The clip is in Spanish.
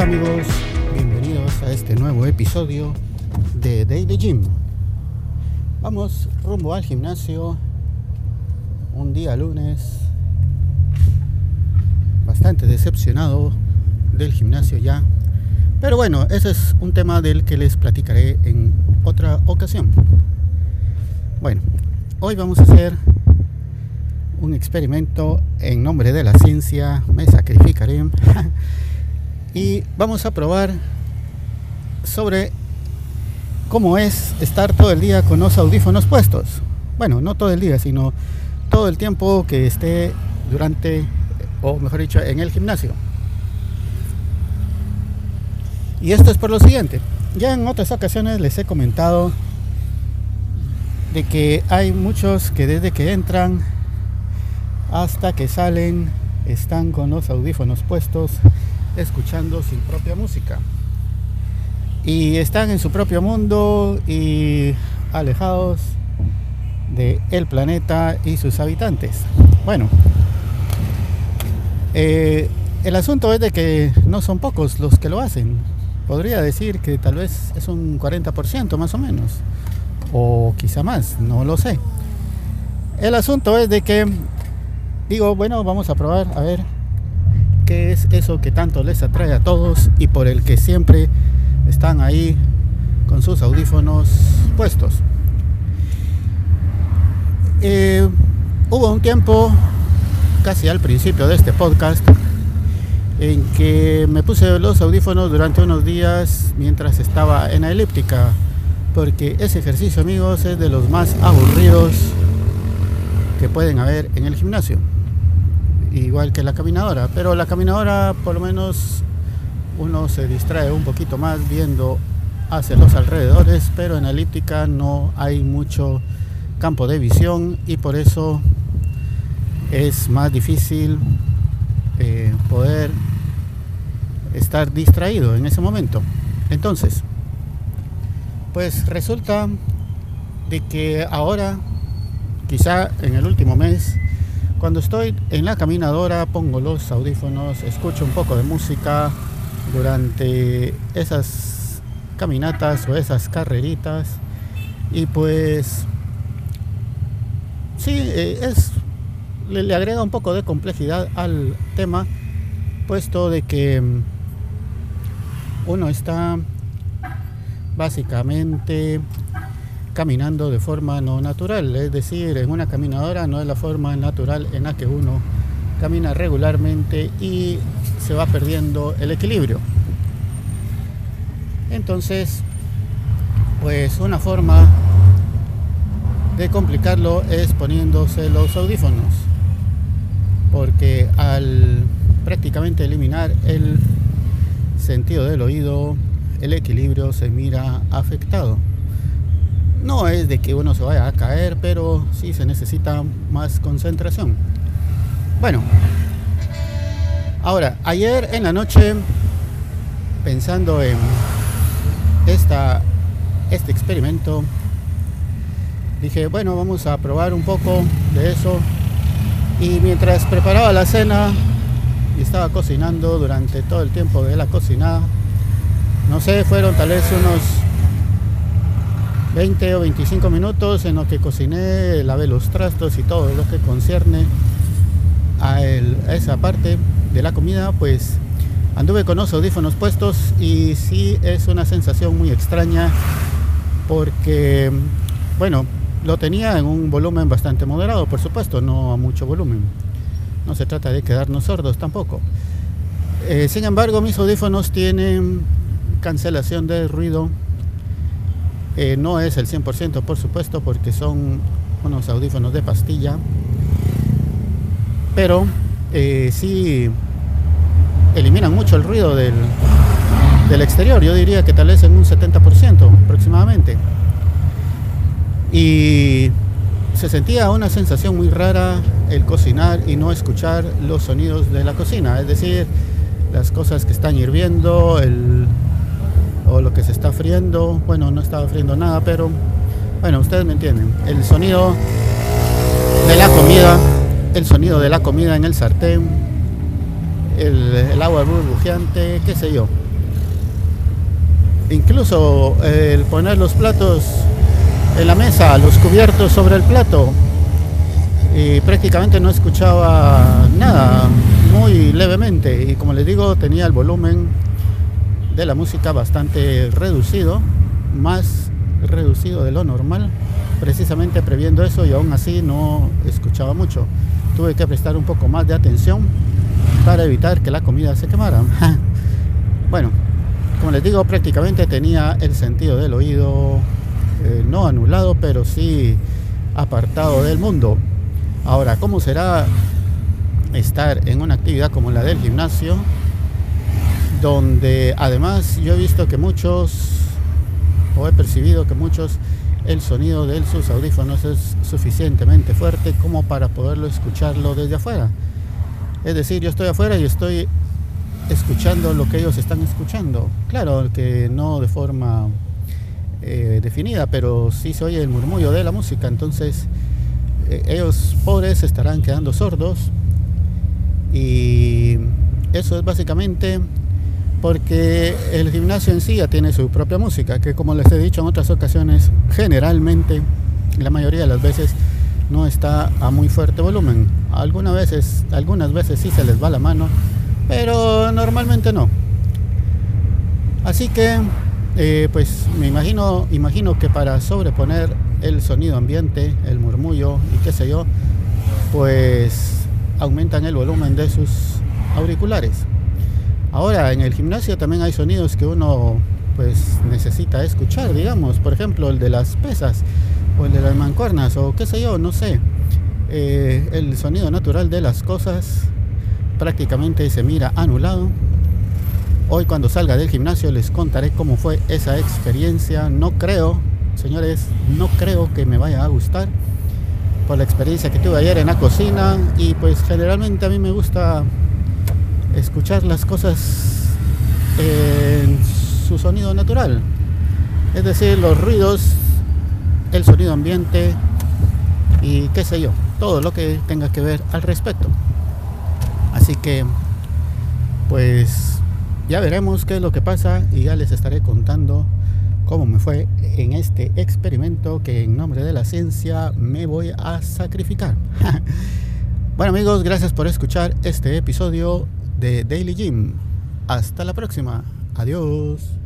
Hola amigos, bienvenidos a este nuevo episodio de Daily Gym. Vamos rumbo al gimnasio un día lunes. Bastante decepcionado del gimnasio ya. Pero bueno, ese es un tema del que les platicaré en otra ocasión. Bueno, hoy vamos a hacer un experimento en nombre de la ciencia. Me sacrificaré. y vamos a probar sobre cómo es estar todo el día con los audífonos puestos. Bueno, no todo el día, sino todo el tiempo que esté durante, o mejor dicho, en el gimnasio. Y esto es por lo siguiente. Ya en otras ocasiones les he comentado de que hay muchos que desde que entran hasta que salen están con los audífonos puestos escuchando su propia música. Y están en su propio mundo y alejados de el planeta y sus habitantes. Bueno, eh, el asunto es de que no son pocos los que lo hacen. Podría decir que tal vez es un 40% más o menos. O quizá más, no lo sé. El asunto es de que digo, bueno, vamos a probar a ver es eso que tanto les atrae a todos y por el que siempre están ahí con sus audífonos puestos. Eh, hubo un tiempo, casi al principio de este podcast, en que me puse los audífonos durante unos días mientras estaba en la elíptica, porque ese ejercicio, amigos, es de los más aburridos que pueden haber en el gimnasio igual que la caminadora, pero la caminadora por lo menos uno se distrae un poquito más viendo hacia los alrededores, pero en la elíptica no hay mucho campo de visión y por eso es más difícil eh, poder estar distraído en ese momento. Entonces, pues resulta de que ahora, quizá en el último mes, cuando estoy en la caminadora pongo los audífonos, escucho un poco de música durante esas caminatas o esas carreritas. Y pues sí, eh, es, le, le agrega un poco de complejidad al tema, puesto de que mm, uno está básicamente caminando de forma no natural, es decir, en una caminadora no es la forma natural en la que uno camina regularmente y se va perdiendo el equilibrio. Entonces, pues una forma de complicarlo es poniéndose los audífonos, porque al prácticamente eliminar el sentido del oído, el equilibrio se mira afectado. No es de que uno se vaya a caer, pero sí se necesita más concentración. Bueno, ahora, ayer en la noche, pensando en esta, este experimento, dije, bueno, vamos a probar un poco de eso. Y mientras preparaba la cena y estaba cocinando durante todo el tiempo de la cocinada, no sé, fueron tal vez unos 20 o 25 minutos en lo que cociné, lavé los trastos y todo lo que concierne a, esa parte de la comida, pues anduve con los audífonos puestos y sí es una sensación muy extraña porque, bueno, lo tenía en un volumen bastante moderado, por supuesto, no a mucho volumen. No se trata de quedarnos sordos tampoco. Eh, sin embargo, mis audífonos tienen cancelación de ruido eh, no es el 100% por supuesto porque son unos audífonos de pastilla. Pero eh, sí eliminan mucho el ruido del, del exterior. Yo diría que tal vez en un 70% aproximadamente. Y se sentía una sensación muy rara el cocinar y no escuchar los sonidos de la cocina. Es decir, las cosas que están hirviendo, el, o lo que se está friendo. Bueno, no estaba friendo nada, pero bueno, ustedes me entienden. El sonido de la comida, el sonido de la comida en el sartén, el, agua burbujeante, qué sé yo. incluso el poner los platos en la mesa, los cubiertos sobre el plato, y prácticamente no escuchaba nada, muy levemente. Y como les digo, tenía el volumen de la música bastante reducido, más reducido de lo normal, precisamente previendo eso y aún así no escuchaba mucho. Tuve que prestar un poco más de atención para evitar que la comida se quemara. bueno, como les digo, prácticamente tenía el sentido del oído eh, no anulado, pero sí apartado del mundo. Ahora, ¿cómo será estar en una actividad como la del gimnasio? Donde además yo he visto que muchos, o he percibido que muchos, el sonido de sus audífonos es suficientemente fuerte como para poderlo escucharlo desde afuera. Es decir, yo estoy afuera y estoy escuchando lo que ellos están escuchando. Claro que no de forma eh, definida, pero sí se oye el murmullo de la música. Entonces, eh, ellos pobres estarán quedando sordos. Y eso es básicamente porque el gimnasio en sí ya tiene su propia música, que como les he dicho en otras ocasiones, generalmente, la mayoría de las veces, no está a muy fuerte volumen. Algunas veces, algunas veces sí se les va la mano, pero normalmente no. Así que, eh, pues me imagino, imagino que para sobreponer el sonido ambiente, el murmullo y qué sé yo, pues aumentan el volumen de sus auriculares. Ahora en el gimnasio también hay sonidos que uno pues necesita escuchar, digamos, por ejemplo el de las pesas o el de las mancuernas o qué sé yo, no sé. Eh, el sonido natural de las cosas prácticamente se mira anulado. Hoy cuando salga del gimnasio les contaré cómo fue esa experiencia. No creo, señores, no creo que me vaya a gustar por la experiencia que tuve ayer en la cocina y pues generalmente a mí me gusta escuchar las cosas en su sonido natural. Es decir, los ruidos, el sonido ambiente y qué sé yo, todo lo que tenga que ver al respecto. Así que, pues ya veremos qué es lo que pasa y ya les estaré contando cómo me fue en este experimento que en nombre de la ciencia me voy a sacrificar. bueno amigos, gracias por escuchar este episodio de Daily Gym. Hasta la próxima. Adiós.